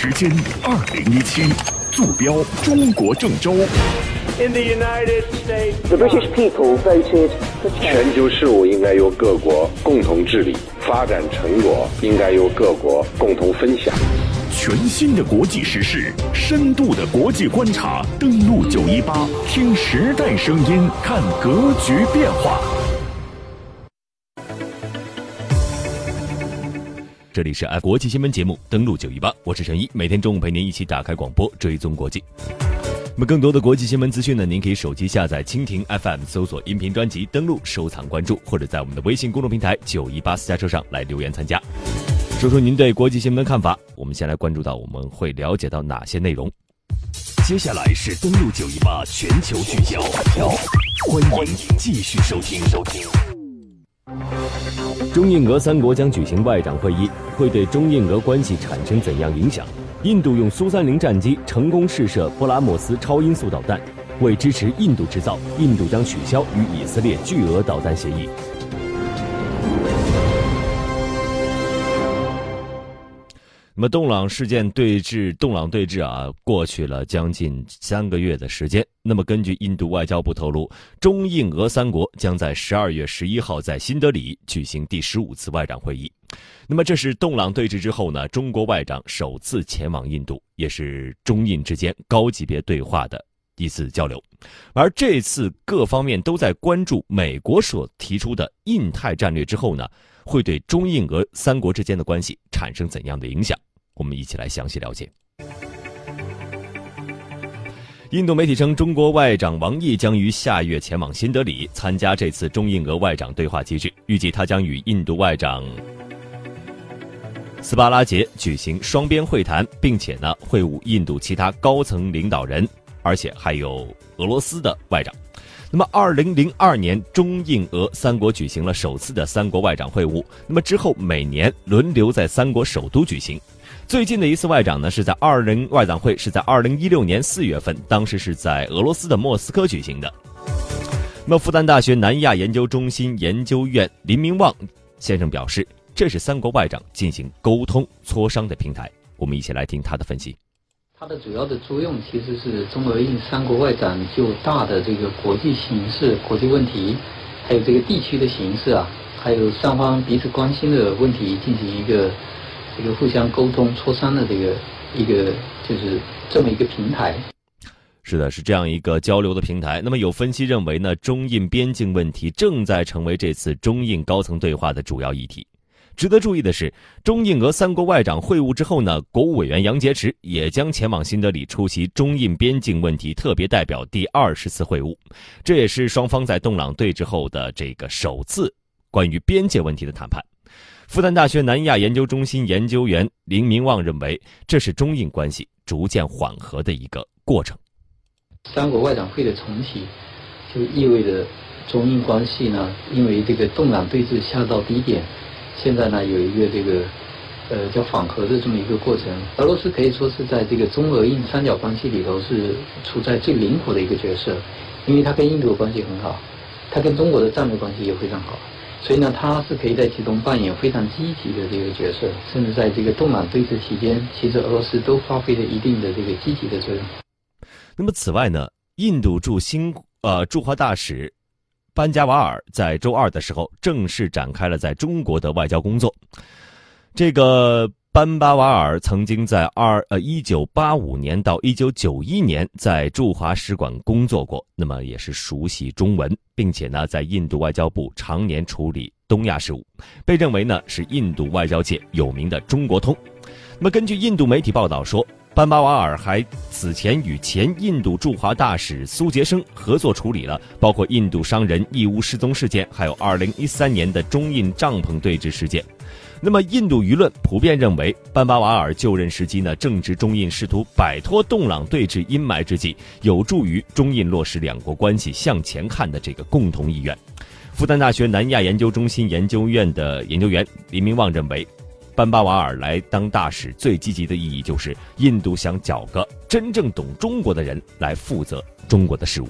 时间二零一七，坐标中国郑州。In the United States, The British people voted for change. 全球事务应该由各国共同治理，发展成果应该由各国共同分享。全新的国际时事，深度的国际观察，登录九一八，听时代声音，看格局变化。这里是爱国际新闻节目，登录九一八，我是陈一，每天中午陪您一起打开广播，追踪国际。那么更多的国际新闻资讯呢，您可以手机下载蜻蜓 FM，搜索音频专辑，登录收藏关注，或者在我们的微信公众平台九一八私家车上来留言参加，说说您对国际新闻的看法。我们先来关注到我们会了解到哪些内容。接下来是登录九一八全球聚焦，欢迎继续收听。收听。中印俄三国将举行外长会议，会对中印俄关系产生怎样影响？印度用苏三零战机成功试射布拉莫斯超音速导弹，为支持印度制造，印度将取消与以色列巨额导弹协议。那么，洞朗事件对峙，洞朗对峙啊，过去了将近三个月的时间。那么，根据印度外交部透露，中印俄三国将在十二月十一号在新德里举行第十五次外长会议。那么，这是洞朗对峙之后呢，中国外长首次前往印度，也是中印之间高级别对话的一次交流。而这次各方面都在关注美国所提出的印太战略之后呢，会对中印俄三国之间的关系产生怎样的影响？我们一起来详细了解。印度媒体称，中国外长王毅将于下月前往新德里参加这次中印俄外长对话机制，预计他将与印度外长斯巴拉杰举行双边会谈，并且呢会晤印度其他高层领导人，而且还有俄罗斯的外长。那么，二零零二年，中印俄三国举行了首次的三国外长会晤。那么之后，每年轮流在三国首都举行。最近的一次外长呢，是在二零外长会是在二零一六年四月份，当时是在俄罗斯的莫斯科举行的。那么复旦大学南亚研究中心研究院林明旺先生表示，这是三国外长进行沟通磋商的平台。我们一起来听他的分析。它的主要的作用其实是中俄印三国外长就大的这个国际形势、国际问题，还有这个地区的形势啊，还有双方彼此关心的问题进行一个。一个互相沟通磋商的这个一个就是这么一个平台，是的，是这样一个交流的平台。那么有分析认为呢，中印边境问题正在成为这次中印高层对话的主要议题。值得注意的是，中印俄三国外长会晤之后呢，国务委员杨洁篪也将前往新德里出席中印边境问题特别代表第二十次会晤，这也是双方在洞朗对峙后的这个首次关于边界问题的谈判。复旦大学南亚研究中心研究员林明旺认为，这是中印关系逐渐缓和的一个过程。三国外长会的重启，就意味着中印关系呢，因为这个动荡对峙下到低点，现在呢有一个这个呃叫缓和的这么一个过程。俄罗斯可以说是在这个中俄印三角关系里头是处在最灵活的一个角色，因为它跟印度的关系很好，它跟中国的战略关系也非常好。所以呢，他是可以在其中扮演非常积极的这个角色，甚至在这个动乱对峙期间，其实俄罗斯都发挥了一定的这个积极的作用。那么，此外呢，印度驻新呃驻华大使班加瓦尔在周二的时候正式展开了在中国的外交工作。这个。班巴瓦尔曾经在二呃一九八五年到一九九一年在驻华使馆工作过，那么也是熟悉中文，并且呢在印度外交部常年处理东亚事务，被认为呢是印度外交界有名的中国通。那么根据印度媒体报道说，班巴瓦尔还此前与前印度驻华大使苏杰生合作处理了包括印度商人义乌失踪事件，还有二零一三年的中印帐篷对峙事件。那么，印度舆论普遍认为，班巴瓦尔就任时机呢，正值中印试图摆脱洞朗对峙阴霾之际，有助于中印落实两国关系向前看的这个共同意愿。复旦大学南亚研究中心研究院的研究员林明旺认为，班巴瓦尔来当大使最积极的意义就是，印度想找个真正懂中国的人来负责中国的事务。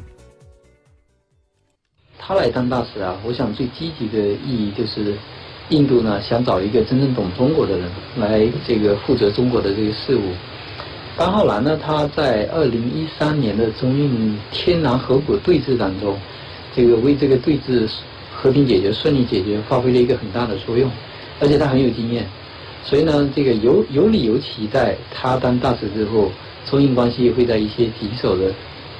他来当大使啊，我想最积极的意义就是。印度呢想找一个真正懂中国的人来这个负责中国的这个事务，张浩然呢，他在二零一三年的中印天然合股对峙当中，这个为这个对峙和平解决、顺利解决发挥了一个很大的作用，而且他很有经验，所以呢，这个有有理由期待他当大使之后，中印关系会在一些棘手的，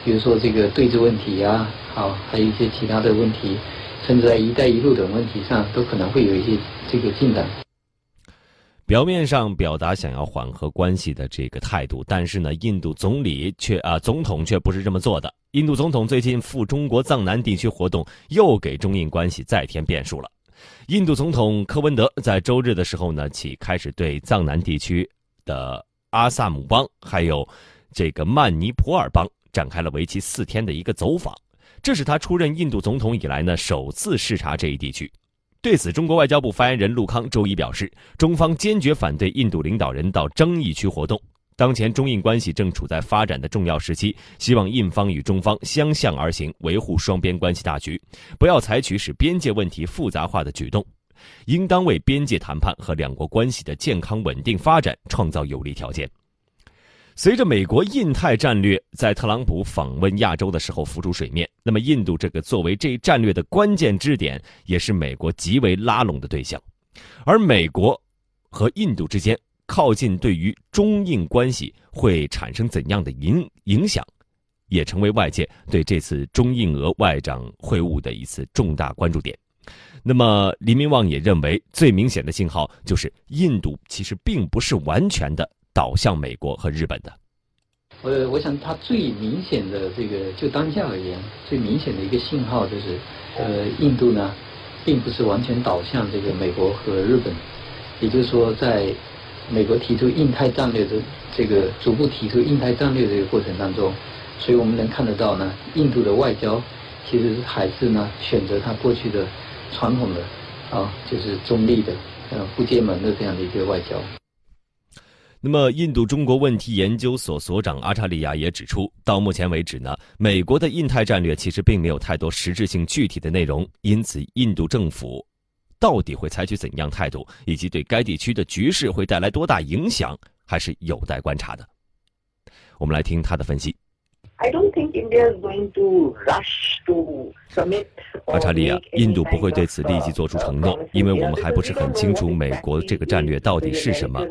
比如说这个对峙问题呀，好，还有一些其他的问题，甚至在“一带一路”等问题上，都可能会有一些这个进展。表面上表达想要缓和关系的这个态度，但是呢，印度总理却啊，总统却不是这么做的。印度总统最近赴中国藏南地区活动，又给中印关系再添变数了。印度总统科文德在周日的时候呢，起开始对藏南地区的阿萨姆邦还有这个曼尼普尔邦展开了为期四天的一个走访，这是他出任印度总统以来呢首次视察这一地区。对此，中国外交部发言人陆康周一表示，中方坚决反对印度领导人到争议区活动。当前中印关系正处在发展的重要时期，希望印方与中方相向而行，维护双边关系大局，不要采取使边界问题复杂化的举动，应当为边界谈判和两国关系的健康稳定发展创造有利条件。随着美国印太战略在特朗普访问亚洲的时候浮出水面，那么印度这个作为这一战略的关键支点，也是美国极为拉拢的对象。而美国和印度之间靠近，对于中印关系会产生怎样的影影响，也成为外界对这次中印俄外长会晤的一次重大关注点。那么，黎明旺也认为，最明显的信号就是印度其实并不是完全的。导向美国和日本的，呃，我想它最明显的这个，就当下而言，最明显的一个信号就是，呃，印度呢，并不是完全导向这个美国和日本，也就是说，在美国提出印太战略的这个逐步提出印太战略这个过程当中，所以我们能看得到呢，印度的外交其实还是呢选择它过去的传统的啊，就是中立的呃不结盟的这样的一个外交。那么，印度中国问题研究所所长阿查利亚也指出，到目前为止呢，美国的印太战略其实并没有太多实质性具体的内容，因此，印度政府到底会采取怎样态度，以及对该地区的局势会带来多大影响，还是有待观察的。我们来听他的分析。阿查利亚，印度不会对此立即做出承诺，因为我们还不是很清楚美国这个战略到底是什么，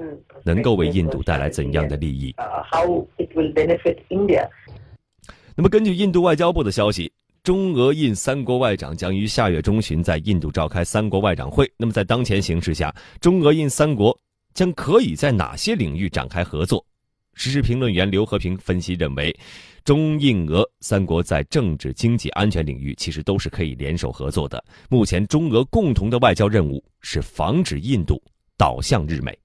能够为印度带来怎样的利益。How it will benefit India? 那么，根据印度外交部的消息，中俄印三国外长将于下月中旬在印度召开三国外长会。那么，在当前形势下，中俄印三国将可以在哪些领域展开合作？时事评论员刘和平分析认为，中印俄三国在政治、经济、安全领域其实都是可以联手合作的。目前，中俄共同的外交任务是防止印度倒向日美。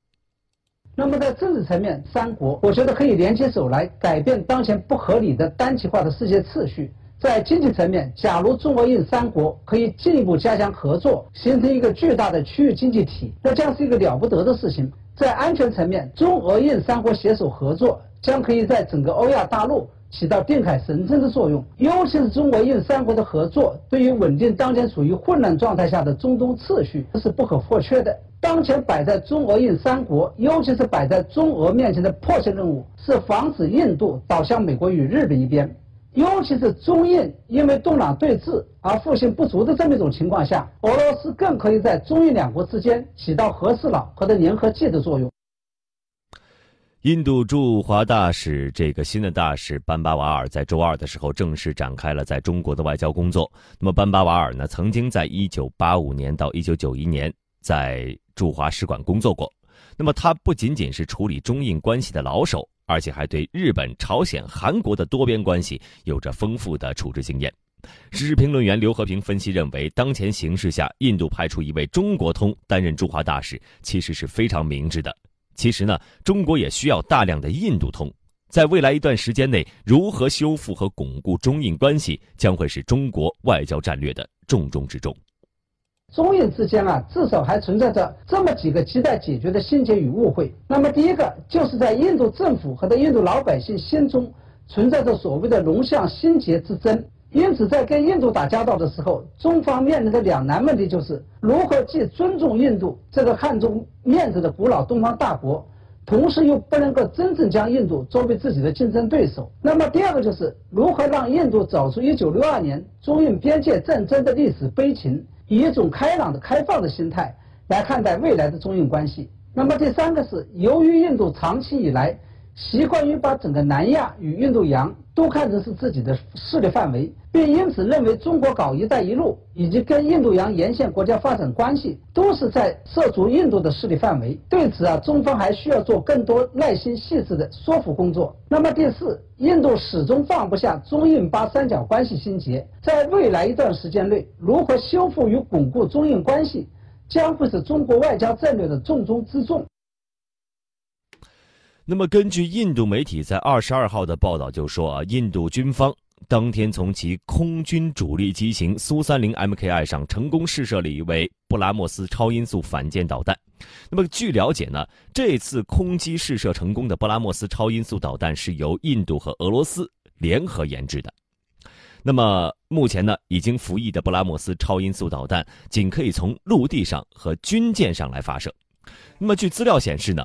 那么，在政治层面，三国我觉得可以联起手来改变当前不合理的单极化的世界秩序。在经济层面，假如中俄印三国可以进一步加强合作，形成一个巨大的区域经济体，那将是一个了不得的事情。在安全层面，中俄印三国携手合作，将可以在整个欧亚大陆起到定海神针的作用。尤其是中俄印三国的合作，对于稳定当前处于混乱状态下的中东秩序，这是不可或缺的。当前摆在中俄印三国，尤其是摆在中俄面前的迫切任务，是防止印度倒向美国与日本一边。尤其是中印因为东朗对峙而复兴不足的这么一种情况下，俄罗斯更可以在中印两国之间起到和事佬和的粘合剂的作用。印度驻华大使这个新的大使班巴瓦尔在周二的时候正式展开了在中国的外交工作。那么班巴瓦尔呢，曾经在一九八五年到一九九一年在驻华使馆工作过。那么他不仅仅是处理中印关系的老手。而且还对日本、朝鲜、韩国的多边关系有着丰富的处置经验。时事评论员刘和平分析认为，当前形势下，印度派出一位中国通担任驻华大使，其实是非常明智的。其实呢，中国也需要大量的印度通。在未来一段时间内，如何修复和巩固中印关系，将会是中国外交战略的重中之重。中印之间啊，至少还存在着这么几个亟待解决的心结与误会。那么，第一个就是在印度政府和在印度老百姓心中存在着所谓的龙象心结之争。因此，在跟印度打交道的时候，中方面临的两难问题就是如何既尊重印度这个看重面子的古老东方大国，同时又不能够真正将印度作为自己的竞争对手。那么第二个就是如何让印度走出1962年中印边界战争的历史悲情，以一种开朗的、开放的心态来看待未来的中印关系。那么第三个是，由于印度长期以来习惯于把整个南亚与印度洋都看成是自己的势力范围，并因此认为中国搞“一带一路”以及跟印度洋沿线国家发展关系都是在涉足印度的势力范围。对此啊，中方还需要做更多耐心细致的说服工作。那么第四，印度始终放不下中印巴三角关系心结，在未来一段时间内，如何修复与巩固中印关系？将会是中国外交战略的重中之重。那么，根据印度媒体在二十二号的报道就说啊，印度军方当天从其空军主力机型苏三零 MKI 上成功试射了一枚布拉莫斯超音速反舰导弹。那么，据了解呢，这次空机试射成功的布拉莫斯超音速导弹是由印度和俄罗斯联合研制的。那么目前呢，已经服役的布拉莫斯超音速导弹仅可以从陆地上和军舰上来发射。那么据资料显示呢，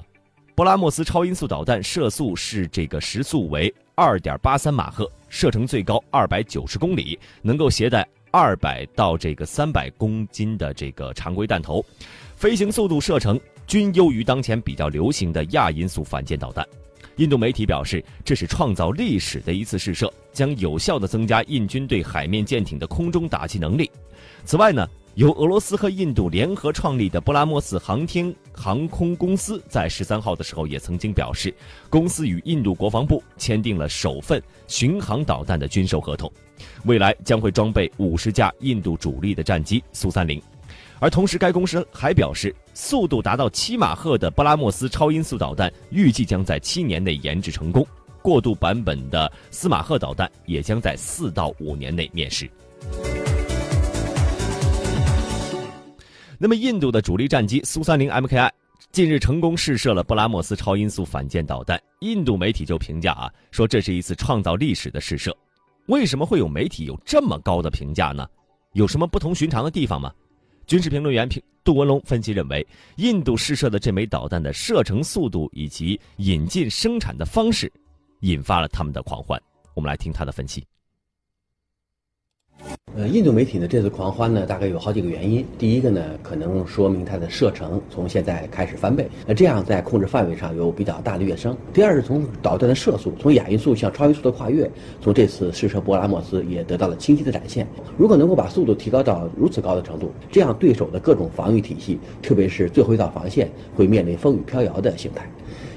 布拉莫斯超音速导弹射速是这个时速为二点八三马赫，射程最高二百九十公里，能够携带二百到这个三百公斤的这个常规弹头，飞行速度、射程均优于当前比较流行的亚音速反舰导弹。印度媒体表示，这是创造历史的一次试射，将有效地增加印军对海面舰艇的空中打击能力。此外呢，由俄罗斯和印度联合创立的布拉莫斯航天航空公司在十三号的时候也曾经表示，公司与印度国防部签订了首份巡航导弹的军售合同，未来将会装备五十架印度主力的战机苏三零。而同时，该公司还表示，速度达到七马赫的布拉莫斯超音速导弹预计将在七年内研制成功，过渡版本的斯马赫导弹也将在四到五年内面世。那么，印度的主力战机苏三零 MKI 近日成功试射了布拉莫斯超音速反舰导弹，印度媒体就评价啊，说这是一次创造历史的试射。为什么会有媒体有这么高的评价呢？有什么不同寻常的地方吗？军事评论员评杜文龙分析认为，印度试射的这枚导弹的射程速度以及引进生产的方式，引发了他们的狂欢。我们来听他的分析。呃，印度媒体呢这次狂欢呢，大概有好几个原因。第一个呢，可能说明它的射程从现在开始翻倍，那这样在控制范围上有比较大的跃升。第二是从导弹的射速，从亚音速向超音速的跨越，从这次试射波拉莫斯也得到了清晰的展现。如果能够把速度提高到如此高的程度，这样对手的各种防御体系，特别是最后一道防线，会面临风雨飘摇的形态。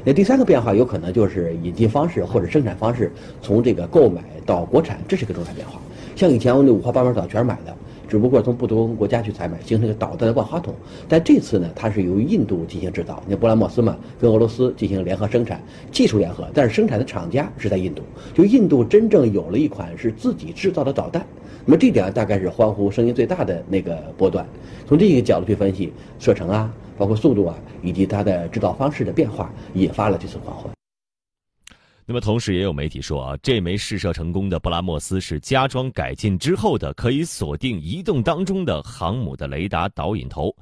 那第三个变化有可能就是引进方式或者生产方式，从这个购买到国产，这是个重大变化。像以前我那五花八门导全是买的，只不过从不同国家去采买，形成一个导弹的万花筒。但这次呢，它是由印度进行制造，那波兰莫斯嘛，跟俄罗斯进行联合生产，技术联合，但是生产的厂家是在印度，就印度真正有了一款是自己制造的导弹。那么这点大概是欢呼声音最大的那个波段。从这个角度去分析，射程啊，包括速度啊，以及它的制造方式的变化，引发了这次狂欢。那么，同时也有媒体说啊，这枚试射成功的布拉莫斯是加装改进之后的，可以锁定移动当中的航母的雷达导引头，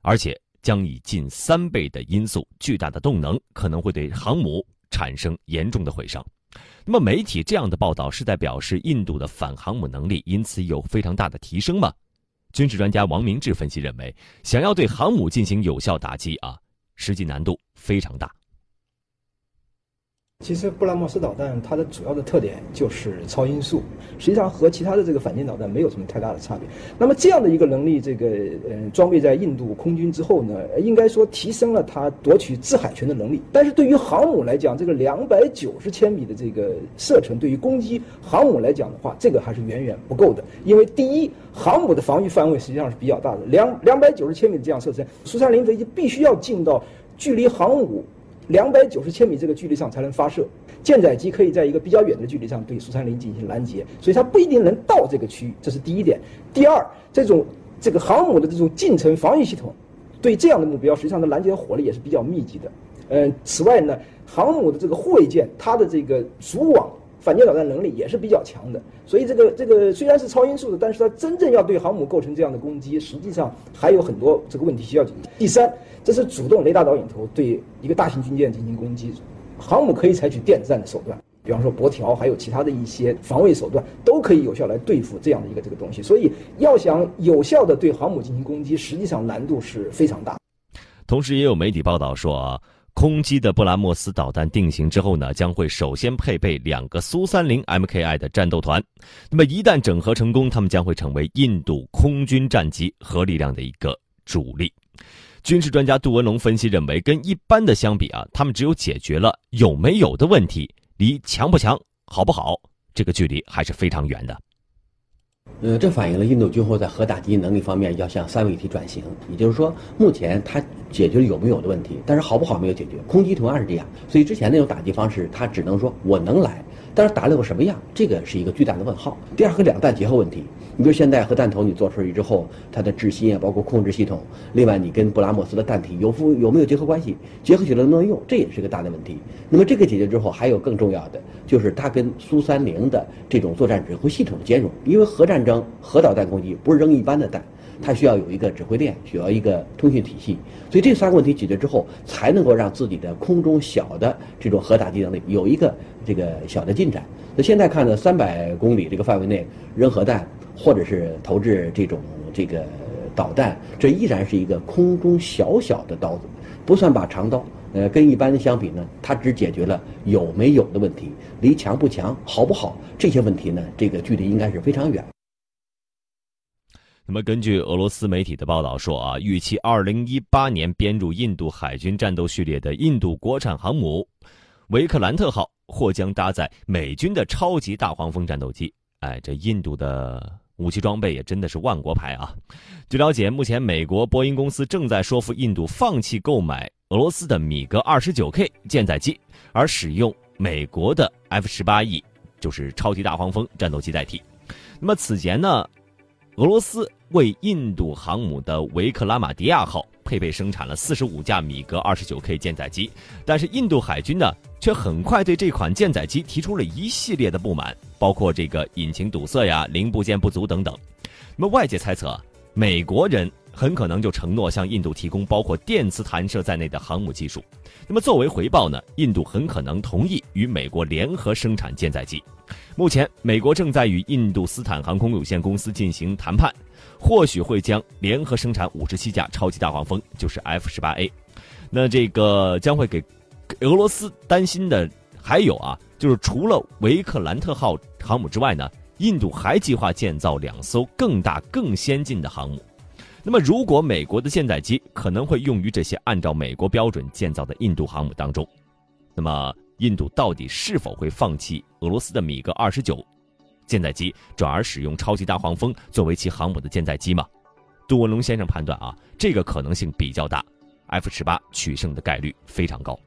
而且将以近三倍的音速、巨大的动能，可能会对航母产生严重的毁伤。那么，媒体这样的报道是在表示印度的反航母能力因此有非常大的提升吗？军事专家王明志分析认为，想要对航母进行有效打击啊，实际难度非常大。其实布拉莫斯导弹它的主要的特点就是超音速，实际上和其他的这个反舰导弹没有什么太大的差别。那么这样的一个能力，这个呃装备在印度空军之后呢，应该说提升了它夺取制海权的能力。但是对于航母来讲，这个两百九十千米的这个射程，对于攻击航母来讲的话，这个还是远远不够的。因为第一，航母的防御范围实际上是比较大的，两两百九十千米这样射程，苏三零飞机必须要进到距离航母。两百九十千米这个距离上才能发射，舰载机可以在一个比较远的距离上对苏三零进行拦截，所以它不一定能到这个区域，这是第一点。第二，这种这个航母的这种近程防御系统，对这样的目标，实际上的拦截火力也是比较密集的。嗯，此外呢，航母的这个护卫舰，它的这个主网反舰导弹能力也是比较强的。所以这个这个虽然是超音速的，但是它真正要对航母构成这样的攻击，实际上还有很多这个问题需要解决。第三，这是主动雷达导引头对一个大型军舰进行攻击，航母可以采取电子战的手段。比方说箔条，还有其他的一些防卫手段，都可以有效来对付这样的一个这个东西。所以，要想有效的对航母进行攻击，实际上难度是非常大。同时，也有媒体报道说啊，空基的布拉莫斯导弹定型之后呢，将会首先配备两个苏三零 MKI 的战斗团。那么，一旦整合成功，他们将会成为印度空军战机核力量的一个主力。军事专家杜文龙分析认为，跟一般的相比啊，他们只有解决了有没有的问题。离强不强、好不好，这个距离还是非常远的。呃，这反映了印度今后在核打击能力方面要向三位一体转型。也就是说，目前它解决了有没有的问题，但是好不好没有解决。空基同样是这样，所以之前那种打击方式，它只能说我能来，但是打了个什么样，这个是一个巨大的问号。第二，和两弹结合问题。你比如现在核弹头你做出来之后，它的制芯啊，包括控制系统，另外你跟布拉莫斯的弹体有不有没有结合关系？结合起来能不能用？这也是个大的问题。那么这个解决之后，还有更重要的，就是它跟苏三零的这种作战指挥系统的兼容。因为核战争、核导弹攻击不是扔一般的弹，它需要有一个指挥链，需要一个通讯体系。所以这三个问题解决之后，才能够让自己的空中小的这种核打击能力有一个这个小的进展。那现在看呢，三百公里这个范围内扔核弹。或者是投掷这种这个导弹，这依然是一个空中小小的刀子，不算把长刀。呃，跟一般的相比呢，它只解决了有没有的问题，离强不强、好不好这些问题呢，这个距离应该是非常远。那么，根据俄罗斯媒体的报道说啊，预期二零一八年编入印度海军战斗序列的印度国产航母“维克兰特号”或将搭载美军的超级大黄蜂战斗机。哎，这印度的。武器装备也真的是万国牌啊！据了解，目前美国波音公司正在说服印度放弃购买俄罗斯的米格二十九 K 舰载机，而使用美国的 F 十八 E，就是超级大黄蜂战斗机代替。那么此前呢，俄罗斯为印度航母的维克拉玛迪亚号配备生产了四十五架米格二十九 K 舰载机，但是印度海军呢？却很快对这款舰载机提出了一系列的不满，包括这个引擎堵塞呀、零部件不足等等。那么外界猜测，美国人很可能就承诺向印度提供包括电磁弹射在内的航母技术。那么作为回报呢，印度很可能同意与美国联合生产舰载机。目前，美国正在与印度斯坦航空有限公司进行谈判，或许会将联合生产五十七架超级大黄蜂，就是 F 十八 A。那这个将会给。俄罗斯担心的还有啊，就是除了维克兰特号航母之外呢，印度还计划建造两艘更大、更先进的航母。那么，如果美国的舰载机可能会用于这些按照美国标准建造的印度航母当中，那么印度到底是否会放弃俄罗斯的米格二十九舰载机，转而使用超级大黄蜂作为其航母的舰载机吗？杜文龙先生判断啊，这个可能性比较大，F 十八取胜的概率非常高。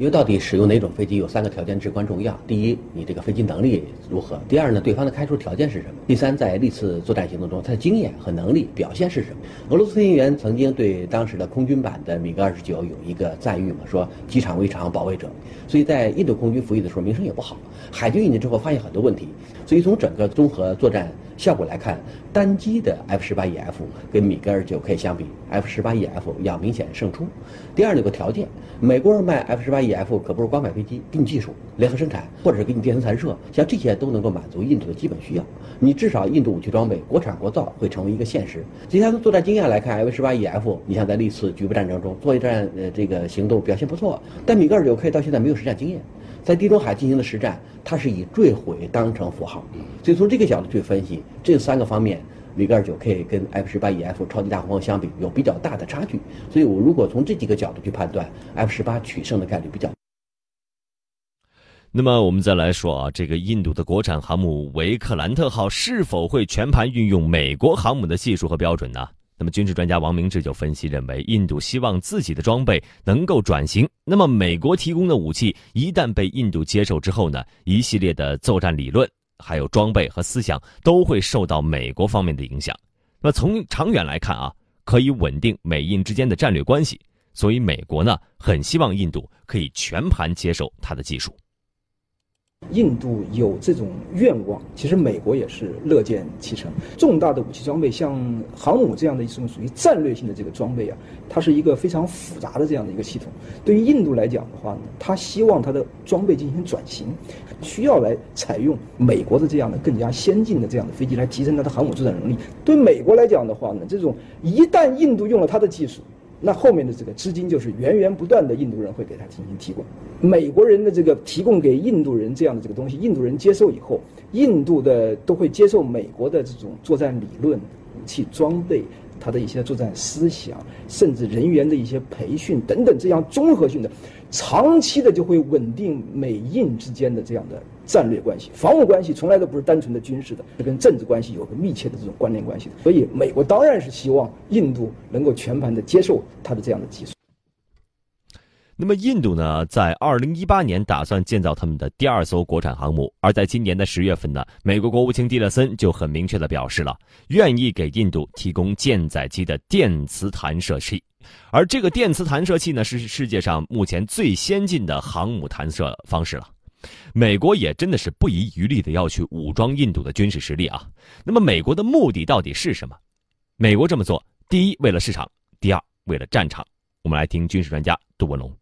因为到底使用哪种飞机有三个条件至关重要：第一，你这个飞机能力如何；第二呢，对方的开出条件是什么；第三，在历次作战行动中，他的经验和能力表现是什么。俄罗斯飞行员曾经对当时的空军版的米格二十九有一个赞誉嘛，说机场围场保卫者，所以在印度空军服役的时候名声也不好。海军引进之后发现很多问题，所以从整个综合作战效果来看，单机的 F 十八 E F 跟米格二九 K 相比，F 十八 E F 要明显胜出。第二，有个条件，美国人卖 F 十八 E F 可不是光买飞机，给你技术，联合生产，或者是给你电磁弹射，像这些都能够满足印度的基本需要。你至少印度武器装备国产国造会成为一个现实。其他的作战经验来看，F 十八 E F，你像在历次局部战争中作战呃这个行动表现不错，但米格二九 K 到现在没有实战经验，在地中海进行的实战，它是以坠毁当成符号。所以从这个角度去分析，这三个方面。米格二九 K 跟 F 十八 E F 超级大黄蜂相比有比较大的差距，所以我如果从这几个角度去判断，F 十八取胜的概率比较。那么我们再来说啊，这个印度的国产航母维克兰特号是否会全盘运用美国航母的技术和标准呢？那么军事专家王明志就分析认为，印度希望自己的装备能够转型，那么美国提供的武器一旦被印度接受之后呢，一系列的作战理论。还有装备和思想都会受到美国方面的影响。那么从长远来看啊，可以稳定美印之间的战略关系。所以美国呢，很希望印度可以全盘接受它的技术。印度有这种愿望，其实美国也是乐见其成。重大的武器装备，像航母这样的一种属于战略性的这个装备啊，它是一个非常复杂的这样的一个系统。对于印度来讲的话呢，它希望它的装备进行转型，需要来采用美国的这样的更加先进的这样的飞机来提升它的航母作战能力。对美国来讲的话呢，这种一旦印度用了它的技术，那后面的这个资金就是源源不断的，印度人会给他进行提供。美国人的这个提供给印度人这样的这个东西，印度人接受以后，印度的都会接受美国的这种作战理论、武器装备、他的一些作战思想，甚至人员的一些培训等等这样综合性的，长期的就会稳定美印之间的这样的战略关系。防务关系从来都不是单纯的军事的，是跟政治关系有个密切的这种关联关系的。所以，美国当然是希望印度能够全盘的接受它的这样的技术。那么，印度呢，在二零一八年打算建造他们的第二艘国产航母，而在今年的十月份呢，美国国务卿蒂勒森就很明确的表示了，愿意给印度提供舰载机的电磁弹射器，而这个电磁弹射器呢，是世界上目前最先进的航母弹射方式了。美国也真的是不遗余力的要去武装印度的军事实力啊。那么，美国的目的到底是什么？美国这么做，第一为了市场，第二为了战场。我们来听军事专家杜文龙。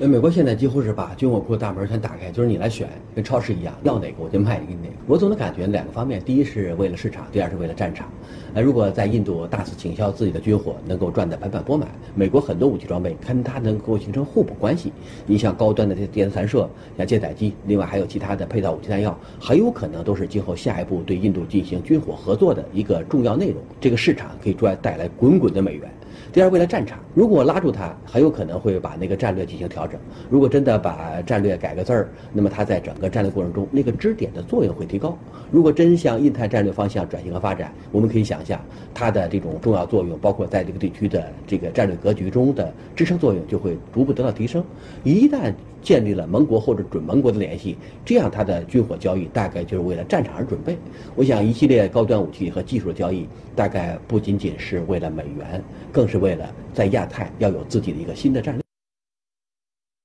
呃，美国现在几乎是把军火库大门全打开，就是你来选，跟超市一样，要哪个我就卖给你哪个。我总的感觉两个方面，第一是为了市场，第二是为了战场。呃，如果在印度大肆倾销自己的军火，能够赚得盆满钵满，美国很多武器装备跟它能够形成互补关系。你像高端的这电磁弹射，像舰载机，另外还有其他的配套武器弹药，很有可能都是今后下一步对印度进行军火合作的一个重要内容。这个市场可以赚带来滚滚的美元。第二，为了战场，如果拉住他，很有可能会把那个战略进行调整。如果真的把战略改个字儿，那么他在整个战略过程中，那个支点的作用会提高。如果真向印太战略方向转型和发展，我们可以想象，它的这种重要作用，包括在这个地区的这个战略格局中的支撑作用，就会逐步得到提升。一旦建立了盟国或者准盟国的联系，这样它的军火交易大概就是为了战场而准备。我想，一系列高端武器和技术的交易，大概不仅仅是为了美元，更是为了在亚太要有自己的一个新的战略。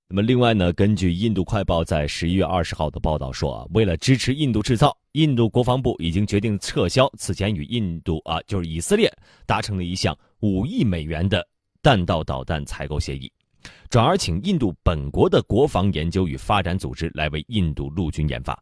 那么，另外呢，根据印度快报在十一月二十号的报道说啊，为了支持印度制造，印度国防部已经决定撤销此前与印度啊，就是以色列达成了一项五亿美元的弹道导弹采购协议，转而请印度本国的国防研究与发展组织来为印度陆军研发。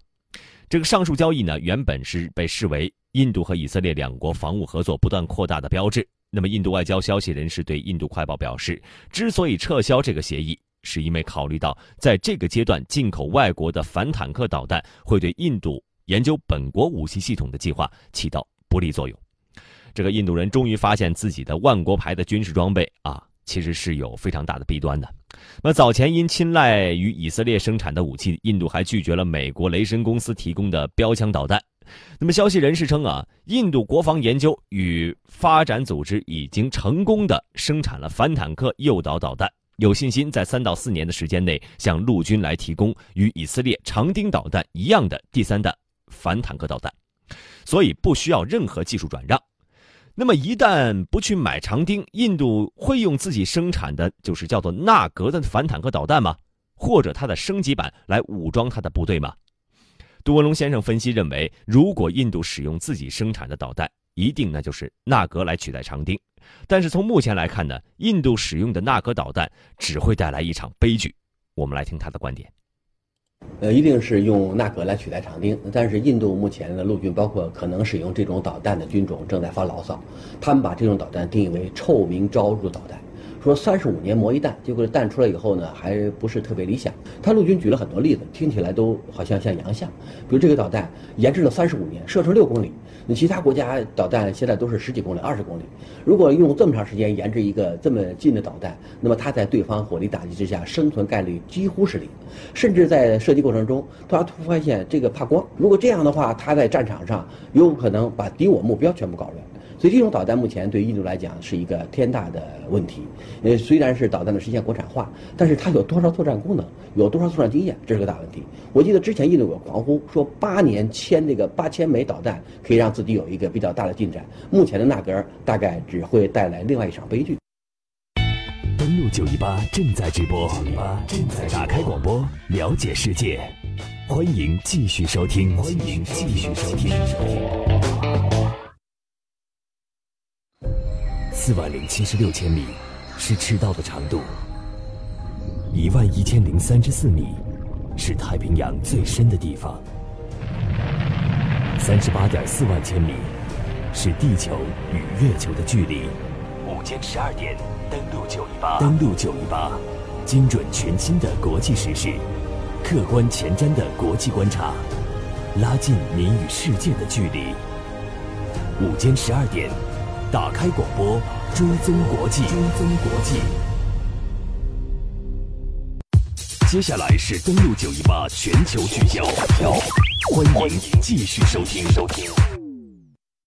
这个上述交易呢，原本是被视为印度和以色列两国防务合作不断扩大的标志。那么，印度外交消息人士对印度快报表示，之所以撤销这个协议，是因为考虑到在这个阶段进口外国的反坦克导弹会对印度研究本国武器系统的计划起到不利作用。这个印度人终于发现自己的万国牌的军事装备啊，其实是有非常大的弊端的。那早前因青睐于以色列生产的武器，印度还拒绝了美国雷神公司提供的标枪导弹。那么，消息人士称啊，印度国防研究与发展组织已经成功的生产了反坦克诱导导弹。有信心在三到四年的时间内向陆军来提供与以色列长钉导弹一样的第三代反坦克导弹，所以不需要任何技术转让。那么一旦不去买长钉，印度会用自己生产的就是叫做纳格的反坦克导弹吗？或者它的升级版来武装它的部队吗？杜文龙先生分析认为，如果印度使用自己生产的导弹，一定那就是纳格来取代长钉。但是从目前来看呢，印度使用的纳格导弹只会带来一场悲剧。我们来听他的观点。呃，一定是用纳格来取代长钉，但是印度目前的陆军，包括可能使用这种导弹的军种，正在发牢骚。他们把这种导弹定义为臭名昭著导弹，说三十五年磨一弹，结果弹出来以后呢，还不是特别理想。他陆军举了很多例子，听起来都好像像洋相。比如这个导弹研制了三十五年，射程六公里。那其他国家导弹现在都是十几公里、二十公里。如果用这么长时间研制一个这么近的导弹，那么它在对方火力打击之下，生存概率几乎是零。甚至在射击过程中，他突发现这个怕光。如果这样的话，他在战场上有可能把敌我目标全部搞乱。所以这种导弹目前对印度来讲是一个天大的问题。呃，虽然是导弹的实现国产化，但是它有多少作战功能，有多少作战经验，这是个大问题。我记得之前印度有狂呼，说八年签这个八千枚导弹可以让自己有一个比较大的进展。目前的纳格大概只会带来另外一场悲剧。登录九一八正在直播，九一八正在打开广播，了解世界。欢迎继续收听。欢迎继续收听。四万零七十六千米是赤道的长度，一万一千零三十四米是太平洋最深的地方，三十八点四万千米是地球与月球的距离。午间十二点，登陆九一八，登陆九一八，精准全新的国际时事，客观前瞻的国际观察，拉近您与世界的距离。午间十二点，打开广播，追踪国际，追踪国际。接下来是登录九一八全球聚焦，欢迎继续收听。